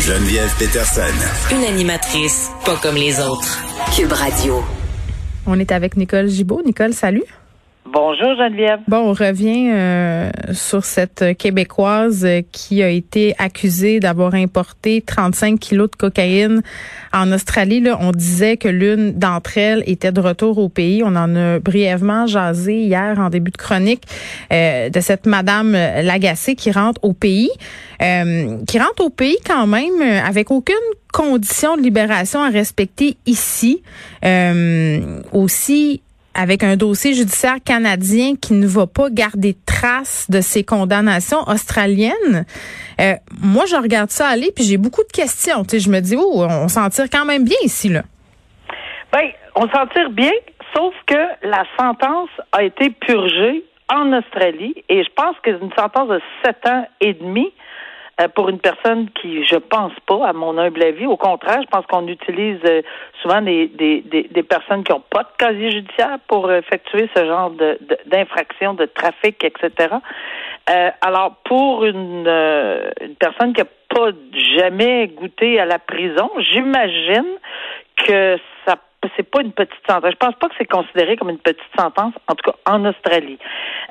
Geneviève Peterson. Une animatrice pas comme les autres. Cube Radio. On est avec Nicole Gibaud. Nicole, salut. Bonjour Geneviève. Bon, on revient euh, sur cette Québécoise qui a été accusée d'avoir importé 35 kilos de cocaïne en Australie. Là, on disait que l'une d'entre elles était de retour au pays. On en a brièvement jasé hier en début de chronique euh, de cette Madame Lagacé qui rentre au pays, euh, qui rentre au pays quand même avec aucune condition de libération à respecter ici. aussi avec un dossier judiciaire canadien qui ne va pas garder trace de ses condamnations australiennes. Euh, moi, je regarde ça aller, puis j'ai beaucoup de questions. Je me dis, oh, on s'en tire quand même bien ici, là. Ben, on s'en tire bien, sauf que la sentence a été purgée en Australie, et je pense que une sentence de sept ans et demi. Euh, pour une personne qui, je pense pas, à mon humble avis. Au contraire, je pense qu'on utilise euh, souvent des, des, des, personnes qui n'ont pas de casier judiciaire pour effectuer ce genre de, d'infraction, de, trafic, etc. Euh, alors, pour une, une personne qui n'a pas jamais goûté à la prison, j'imagine que ça c'est pas une petite sentence. Je pense pas que c'est considéré comme une petite sentence, en tout cas en Australie.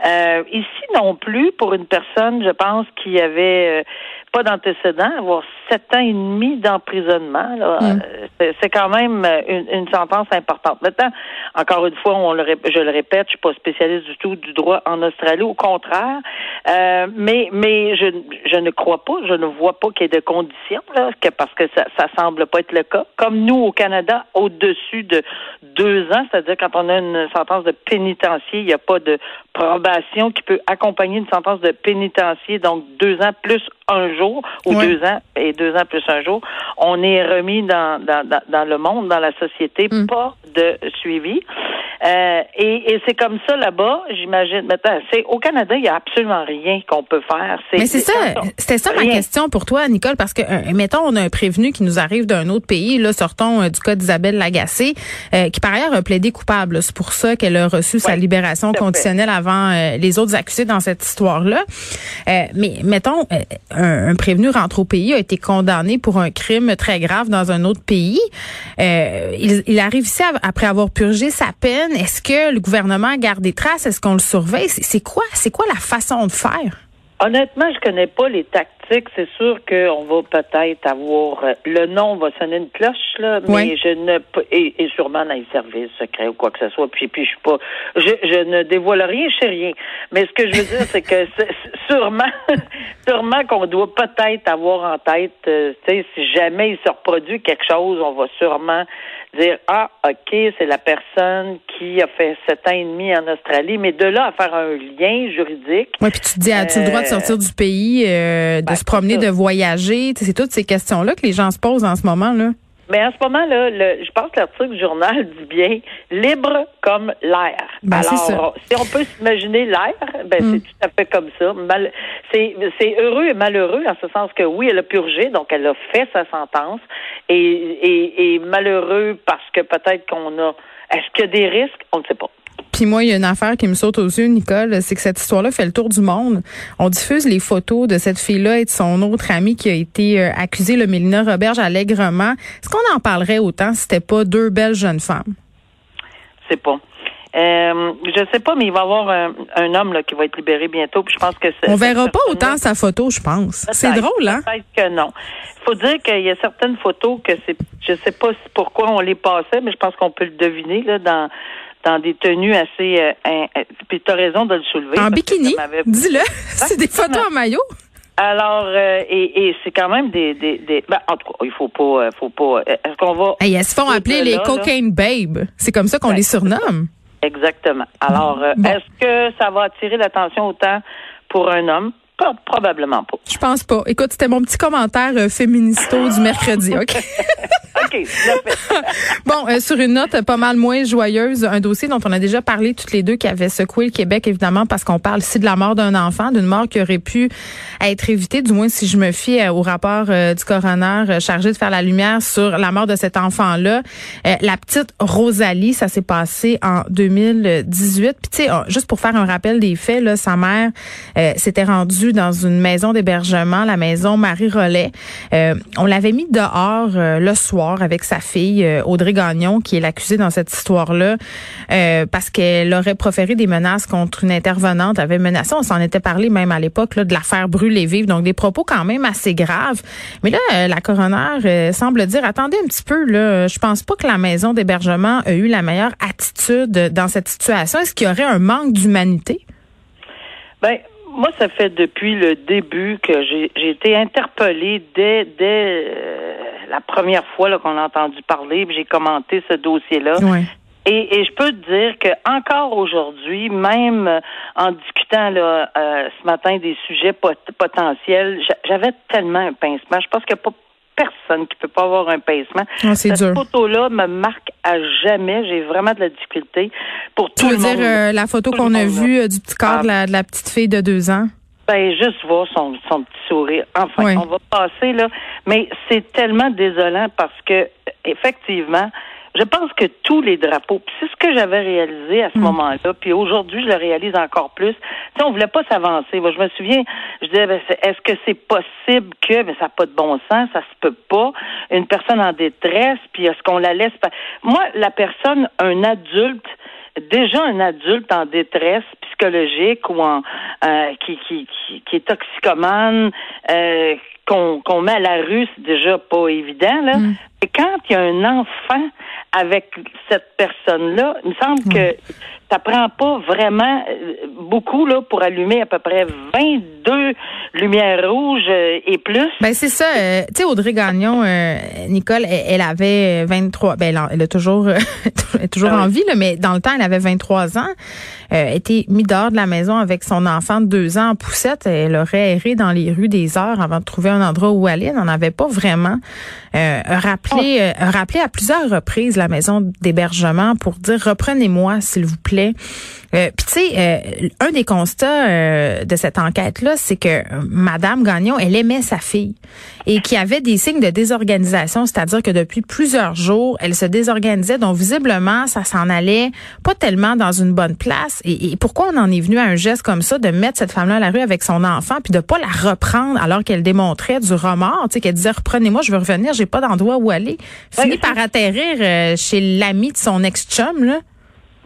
Euh, ici non plus, pour une personne, je pense, qui avait pas d'antécédent, avoir sept ans et demi d'emprisonnement, mm. euh, c'est quand même euh, une, sentence importante. Maintenant, encore une fois, on le, je le répète, je suis pas spécialiste du tout du droit en Australie, au contraire, euh, mais mais je, je ne crois pas, je ne vois pas qu'il y ait de conditions là, que parce que ça, ça semble pas être le cas. Comme nous au Canada, au-dessus de deux ans, c'est-à-dire quand on a une sentence de pénitencier, il n'y a pas de qui peut accompagner une sentence de pénitencier, donc deux ans plus un jour ou deux ans et deux ans plus un jour, on est remis dans, dans, dans, le monde, dans la société, mm. pas de suivi. Euh, et, et c'est comme ça là-bas, j'imagine. Maintenant, c'est au Canada, il y a absolument rien qu'on peut faire. Mais c'est ça, c'était ça ma question pour toi, Nicole, parce que euh, mettons, on a un prévenu qui nous arrive d'un autre pays. Là, sortons euh, du cas d'Isabelle Lagacé, qui par ailleurs a plaidé coupable. C'est pour ça qu'elle a reçu sa libération conditionnelle avant les autres accusés dans cette histoire-là. mais mettons, un, prévenu rentre au pays, a été condamné pour un crime très grave dans un autre pays. il, il arrive ici après avoir purgé sa peine est-ce que le gouvernement garde des traces? Est-ce qu'on le surveille? C'est quoi, c'est quoi la façon de faire? Honnêtement, je connais pas les tactiques. C'est sûr qu'on va peut-être avoir euh, le nom va sonner une cloche là, mais je ne et, et sûrement dans les services secrets ou quoi que ce soit. Puis puis je suis pas, je, je ne dévoile rien, je sais rien. Mais ce que je veux dire, c'est que sûrement, sûrement qu'on doit peut-être avoir en tête, euh, tu sais, si jamais il se reproduit quelque chose, on va sûrement dire ah ok c'est la personne qui a fait sept ans et demi en Australie mais de là à faire un lien juridique oui puis tu te dis as-tu le droit de sortir du pays euh, de ben, se promener de voyager? C'est toutes ces questions là que les gens se posent en ce moment là mais en ce moment-là, je pense que l'article du journal dit bien libre comme l'air. Ben, Alors, si on peut s'imaginer l'air, ben c'est mm. tout à fait comme ça. c'est heureux et malheureux en ce sens que oui, elle a purgé, donc elle a fait sa sentence, et, et, et malheureux parce que peut-être qu'on a. Est-ce qu'il y a des risques? On ne sait pas. Puis moi, il y a une affaire qui me saute aux yeux, Nicole, c'est que cette histoire-là fait le tour du monde. On diffuse les photos de cette fille-là et de son autre amie qui a été euh, accusée, le Mélina Roberge, allègrement. Est-ce qu'on en parlerait autant si c'était pas deux belles jeunes femmes? C'est pas. Euh, je sais pas, mais il va y avoir un, homme là, qui va être libéré bientôt. Puis je pense que on verra pas autant sa photo, je pense. C'est drôle, hein? Peut-être que non. Il faut dire qu'il y a certaines photos que c'est, je sais pas pourquoi on les passait, mais je pense qu'on peut le deviner là dans dans des tenues assez. Euh, euh, puis tu as raison de le soulever. En bikini? Dis-le. c'est des photos en maillot? Alors, euh, et, et c'est quand même des, des, des ben, en tout cas, il faut pas, faut pas. Est-ce qu'on va Elles se font appeler les cocaine babes. C'est comme ça qu'on les surnomme. Exactement. Alors, est-ce que ça va attirer l'attention autant pour un homme? Probablement pas. Je pense pas. Écoute, c'était mon petit commentaire euh, féministo du mercredi, OK? OK, Bon, euh, sur une note pas mal moins joyeuse, un dossier dont on a déjà parlé toutes les deux qui avait secoué le Québec, évidemment, parce qu'on parle ici de la mort d'un enfant, d'une mort qui aurait pu être évitée, du moins si je me fie euh, au rapport du coroner chargé de faire la lumière sur la mort de cet enfant-là. la petite Rosalie, ça s'est passé en 2018. Puis tu sais, juste pour faire un rappel des faits, là, sa mère s'était rendue dans une maison d'hébergement, la maison Marie-Rollet. Euh, on l'avait mis dehors euh, le soir avec sa fille, euh, Audrey Gagnon, qui est l'accusée dans cette histoire-là, parce qu'elle aurait proféré des menaces contre une intervenante, avait menacé, on s'en était parlé même à l'époque, de la faire brûler vive, donc des propos quand même assez graves. Mais là, la coroner semble dire, attendez un petit peu, là, je pense pas que la maison d'hébergement a eu la meilleure attitude dans cette situation. Est-ce qu'il y aurait un manque d'humanité? Ben, moi, ça fait depuis le début que j'ai été interpellée dès, dès euh, la première fois qu'on a entendu parler, j'ai commenté ce dossier-là. Et, et, je peux te dire que encore aujourd'hui, même euh, en discutant là, euh, ce matin des sujets potentiels, j'avais tellement un pincement. Je pense a pas personne qui peut pas avoir un pincement. Ah, Cette photo-là me marque à jamais. J'ai vraiment de la difficulté pour tout tu veux dire euh, la photo qu'on a vue euh, du petit corps de, la, petite fille de deux ans? Ben, juste voir son, son petit sourire. Enfin, on va passer, là. Mais c'est tellement désolant parce que, effectivement, je pense que tous les drapeaux, c'est ce que j'avais réalisé à ce mm. moment-là, puis aujourd'hui je le réalise encore plus. Tu on voulait pas s'avancer. Moi, je me souviens, je disais, ben, est-ce que c'est possible que, mais ça n'a pas de bon sens, ça se peut pas. Une personne en détresse, puis est-ce qu'on la laisse pas? Moi, la personne, un adulte, déjà un adulte en détresse psychologique ou en euh, qui, qui, qui, est toxicomane, euh, qu'on met à la rue, c'est déjà pas évident. Là. Mm. Et quand il y a un enfant avec cette personne-là, il me semble mm. que ça prend pas vraiment euh, beaucoup là pour allumer à peu près 22 lumières rouges euh, et plus. Ben c'est ça. Euh, tu sais Audrey Gagnon, Nicole, elle, avait 23. Ben elle, a toujours, elle est toujours ah en vie là, mais dans le temps elle avait 23 ans. Euh, était mise dehors de la maison avec son enfant de deux ans en poussette. Elle aurait erré dans les rues des heures avant de trouver un endroit où aller. N'en avait pas vraiment euh, rappelé, oh. rappelé à plusieurs reprises la maison d'hébergement pour dire reprenez-moi s'il vous plaît. Euh, Puis tu sais, euh, un des constats euh, de cette enquête-là, c'est que Madame Gagnon, elle aimait sa fille et qu'il y avait des signes de désorganisation, c'est-à-dire que depuis plusieurs jours, elle se désorganisait. Donc visiblement, ça s'en allait pas tellement dans une bonne place. Et, et, pourquoi on en est venu à un geste comme ça de mettre cette femme-là à la rue avec son enfant puis de pas la reprendre alors qu'elle démontrait du remords, tu sais, qu'elle disait reprenez-moi, je veux revenir, j'ai pas d'endroit où aller. Finit par atterrir chez l'ami de son ex-chum là.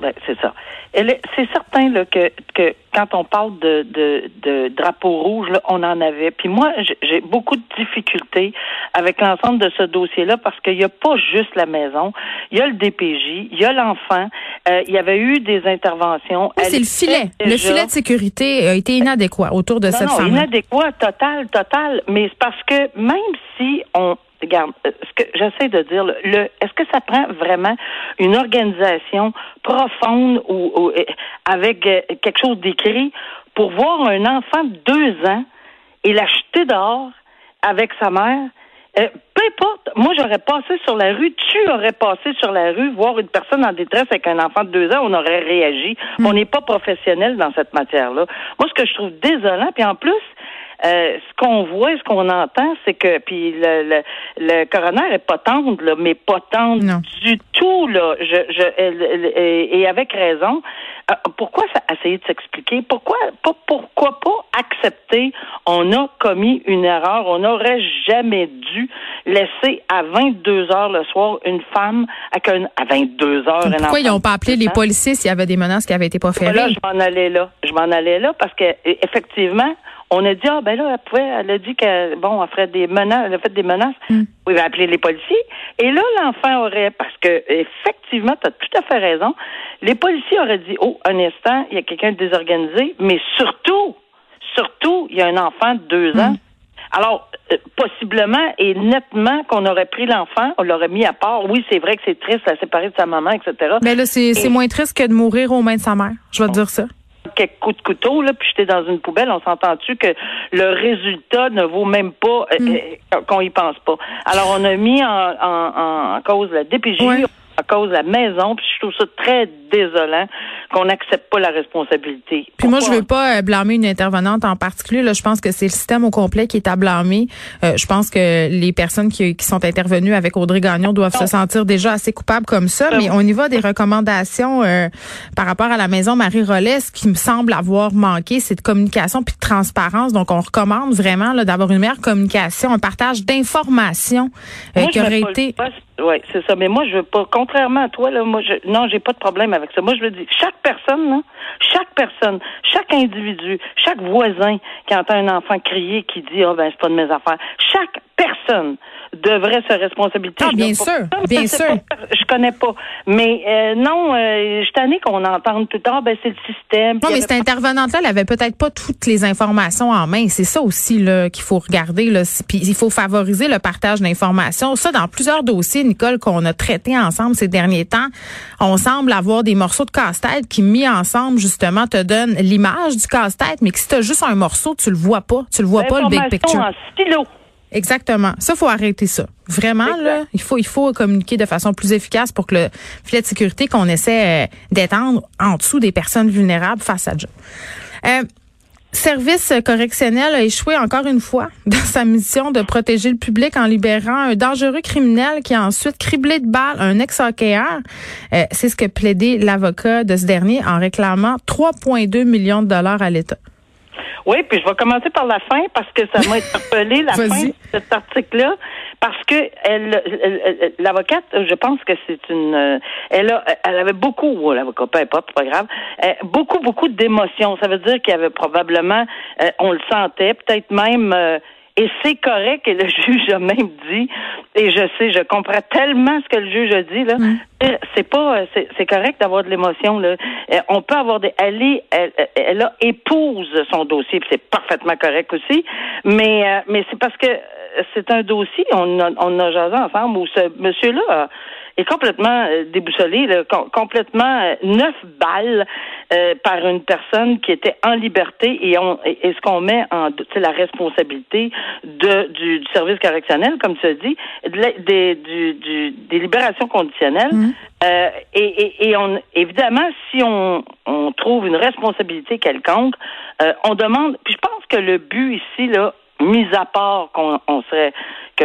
Ben, c'est ça. C'est certain là, que, que quand on parle de, de, de drapeau rouge, là, on en avait. Puis moi, j'ai beaucoup de difficultés avec l'ensemble de ce dossier-là parce qu'il n'y a pas juste la maison. Il y a le DPJ, il y a l'enfant. Euh, il y avait eu des interventions. Oui, c'est le filet. Le filet de sécurité a été inadéquat autour de cette non, femme. Inadéquat, total, total. Mais c'est parce que même si on regarde, euh, ce que j'essaie de dire, le, est-ce que ça prend vraiment une organisation profonde ou, euh, avec euh, quelque chose d'écrit pour voir un enfant de deux ans et l'acheter dehors avec sa mère? peu importe, moi j'aurais passé sur la rue, tu aurais passé sur la rue, voir une personne en détresse avec un enfant de deux ans, on aurait réagi. Hmm. On n'est pas professionnel dans cette matière-là. Moi, ce que je trouve désolant, puis en plus, euh, ce qu'on voit, ce qu'on entend, c'est que puis le, le, le coroner est pas tendre, là, mais pas tendre du tout là. Je, je, et avec raison. Euh, pourquoi ça essayer de s'expliquer? Pourquoi pas, pourquoi pas accepter? On a commis une erreur. On n'aurait jamais dû laisser à 22 heures le soir une femme avec un, à 22 heures. Pourquoi ils n'ont pas appelé les policiers s'il y avait des menaces qui avaient été pas faites? Là, je m'en allais là. Je m'en allais là parce que effectivement on a dit ah ben là elle pouvait elle a dit que bon elle ferait des menaces elle a fait des menaces mm. Va appeler les policiers. Et là l'enfant aurait parce que effectivement tu as tout à fait raison les policiers auraient dit oh un instant il y a quelqu'un de désorganisé mais surtout surtout il y a un enfant de deux ans. Mm. alors euh, possiblement et nettement qu'on aurait pris l'enfant on l'aurait mis à part. Oui c'est vrai que c'est triste à séparer de sa maman etc mais là c'est moins triste que de mourir aux mains de sa mère. Je vais te dire ça. Quelques coups de couteau, là, puis jeter dans une poubelle, on s'entend-tu que le résultat ne vaut même pas euh, Mm. euh, qu'on y pense pas. Alors, on a mis en, en, en cause la DPJ, en cause la maison, puis je trouve ça très désolant qu'on n'accepte pas la responsabilité. Puis moi, je veux pas euh, blâmer une intervenante en particulier. Là, je pense que c'est le système au complet qui est à blâmer. Euh, je pense que les personnes qui, qui sont intervenues avec Audrey Gagnon doivent se sentir déjà assez coupables comme ça. Ben Mais on y va des recommandations euh, par rapport à la maison Marie Rollet. Ce qui me semble avoir manqué, c'est de communication puis de transparence. Donc, on recommande vraiment d'avoir une meilleure communication, un partage d'informations euh, qui aurait pas été... Oui, c'est ça. Mais moi, je veux pas, contrairement à toi, là, moi, je, non, j'ai pas de problème avec ça. Moi, je veux dire, chaque personne, chaque personne, chaque individu, chaque voisin qui entend un enfant crier, qui dit, oh, ben, c'est pas de mes affaires, chaque personne devrait se responsabiliser. Ah, bien pas sûr, bien sûr. pas, je connais pas. Mais euh, non, euh, je suis tannée qu'on entende tout le temps, ben, c'est le système. Non, mais cette intervenante-là, elle avait peut-être pas toutes les informations en main. C'est ça aussi là qu'il faut regarder. Là. Puis il faut favoriser le partage d'informations. Ça, dans plusieurs dossiers, Nicole, qu'on a traités ensemble ces derniers temps, on semble avoir des morceaux de casse-tête qui, mis ensemble, justement, te donnent l'image du casse-tête, mais que si tu as juste un morceau, tu le vois pas. Tu le vois pas, le big picture. en stylo. Exactement. Ça, faut arrêter ça. Vraiment, là, il faut, il faut communiquer de façon plus efficace pour que le filet de sécurité qu'on essaie euh, d'étendre en dessous des personnes vulnérables fasse sa job. Euh, Service correctionnel a échoué encore une fois dans sa mission de protéger le public en libérant un dangereux criminel qui a ensuite criblé de balles un ex-hockeyeur. Euh, C'est ce que plaidait l'avocat de ce dernier en réclamant 3,2 millions de dollars à l'État. Oui, puis je vais commencer par la fin parce que ça m'a interpellé la fin de cet article-là parce que elle, l'avocate, je pense que c'est une, euh, elle a, elle avait beaucoup, ou l'avocat, peu importe, pas grave, euh, beaucoup, beaucoup d'émotions. Ça veut dire qu'il y avait probablement, euh, on le sentait, peut-être même. Et c'est correct, et le juge a même dit, et je sais, je comprends tellement ce que le juge a dit, là. Euh, C'est pas, euh, c'est correct d'avoir de l'émotion, là. Euh, On peut avoir des, elle est, elle, elle a épouse son dossier, c'est parfaitement correct aussi. Mais, mais c'est parce que c'est un dossier, on a, on a jasé ensemble où ce monsieur-là est complètement euh, déboussolé, là, com- complètement euh, neuf balles euh, par une personne qui était en liberté et, on, et ce qu'on met en doute, c'est la responsabilité de, du, du service correctionnel, comme tu as dit, de la- des, du, du- des libérations conditionnelles. Euh, et, et, et on, évidemment, si on, on trouve une responsabilité quelconque, euh, on demande. Puis je pense que le but ici, là, mis à part qu'on on serait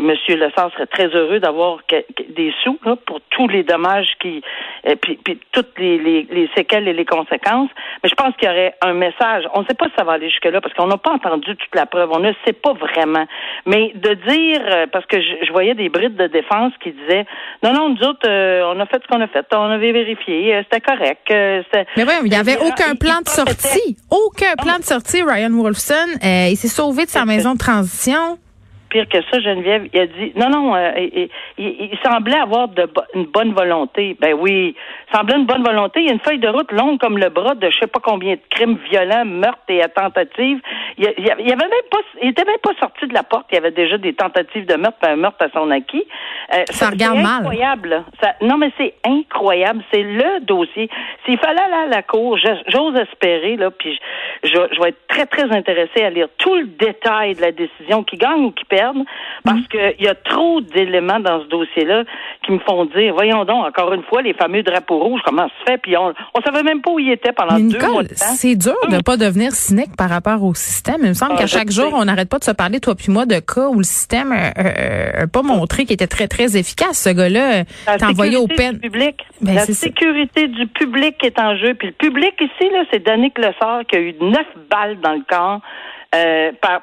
que M. Lessard serait très heureux d'avoir des sous là, pour tous les dommages qui et puis, puis toutes les, les, les séquelles et les conséquences. Mais je pense qu'il y aurait un message. On ne sait pas si ça va aller jusque-là parce qu'on n'a pas entendu toute la preuve. On ne sait pas vraiment. Mais de dire euh, parce que je, je voyais des brides de défense qui disaient non, non, nous autres, euh, on a fait ce qu'on a fait, on avait vérifié, euh, c'était correct. euh, c'était- Mais oui, il n'y avait aucun plan de sortie. Aucun plan de sortie, Ryan Wolfson. Euh, il s'est sauvé de sa maison de transition. Pire que ça, Geneviève, il a dit non, non, euh, il, il- il semblait avoir de bo- une bonne volonté. Ben oui, il semblait une bonne volonté. Il y a une feuille de route longue comme le bras de je sais pas combien de crimes violents, meurtres et tentatives. Il, il avait même pas, il était même pas sorti de la porte. Il y avait déjà des tentatives de meurtre, un meurtre à son acquis. Euh, Ça c'est regarde mal. incroyable. là. Ça- non, mais c'est incroyable. C'est le dossier. S'il fallait aller à la cour, j'ose espérer là, puis je, je- je vais être très très intéressée à lire tout le détail de la décision, qui gagne ou qui parce Mm. qu'il y a trop d'éléments dans ce dossier-là qui me font dire, voyons donc, encore une fois, les fameux drapeaux rouges, comment ça se fait, puis on, on savait même pas où il était pendant Mais deux mois Nicole, de temps. c'est dur de pas devenir cynique par rapport au système. Il me semble Ah, qu'à chaque sais. jour, on n'arrête pas de se parler, toi puis moi, de cas où le système n'a pas montré qu'il était très, très efficace. Ce gars-là, t'as envoyé au peine. public. Ben, la ça. sécurité du public est en jeu. Puis le public ici, là, c'est Danick Lessard qui a eu neuf balles dans le corps euh, par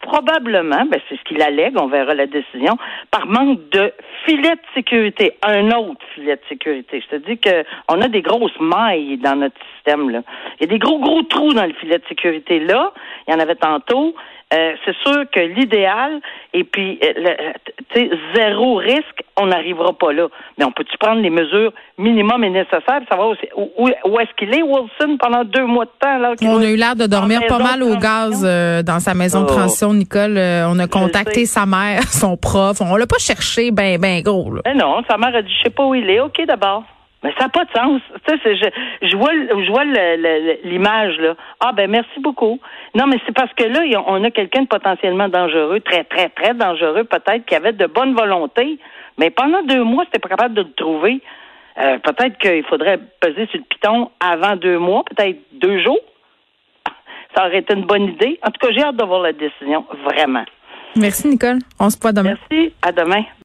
probablement, ben, c'est ce qu'il allègue, on verra la décision, par manque de filet de sécurité, un autre filet de sécurité. Je te dis que on a des grosses mailles dans notre système. Là. Il y a des gros, gros trous dans le filet de sécurité. Là, il y en avait tantôt. Euh, c'est sûr que l'idéal, et puis, euh, le- tu sais, zéro risque, on n'arrivera pas là. Mais on peut-tu prendre les mesures minimum et nécessaires, pour savoir où, où, est-ce qu'il est, Wilson, pendant deux mois de temps? Là, qu'il On a eu l'air de dormir pas mal au transition. gaz euh, dans sa maison de Oh. Nicole. Euh, on a contacté sa mère, son prof. On l'a pas cherché ben, ben gros. Là. Ben non, sa mère a dit, je sais pas où il est. OK, d'abord. Mais ça n'a pas de sens. Je, je vois, je vois l'image là. Ah ben merci beaucoup. Non, mais c'est parce que là, on a quelqu'un de potentiellement dangereux, très, très, très dangereux peut-être, qui avait de bonne volonté, mais pendant deux mois, c'était pas capable de le trouver. Euh, peut-être qu'il faudrait peser sur le piton avant deux mois, peut-être deux jours. Ça aurait été une bonne idée. En tout cas, j'ai hâte de voir la décision, vraiment. Merci, Nicole. On se voit demain. Merci. À demain.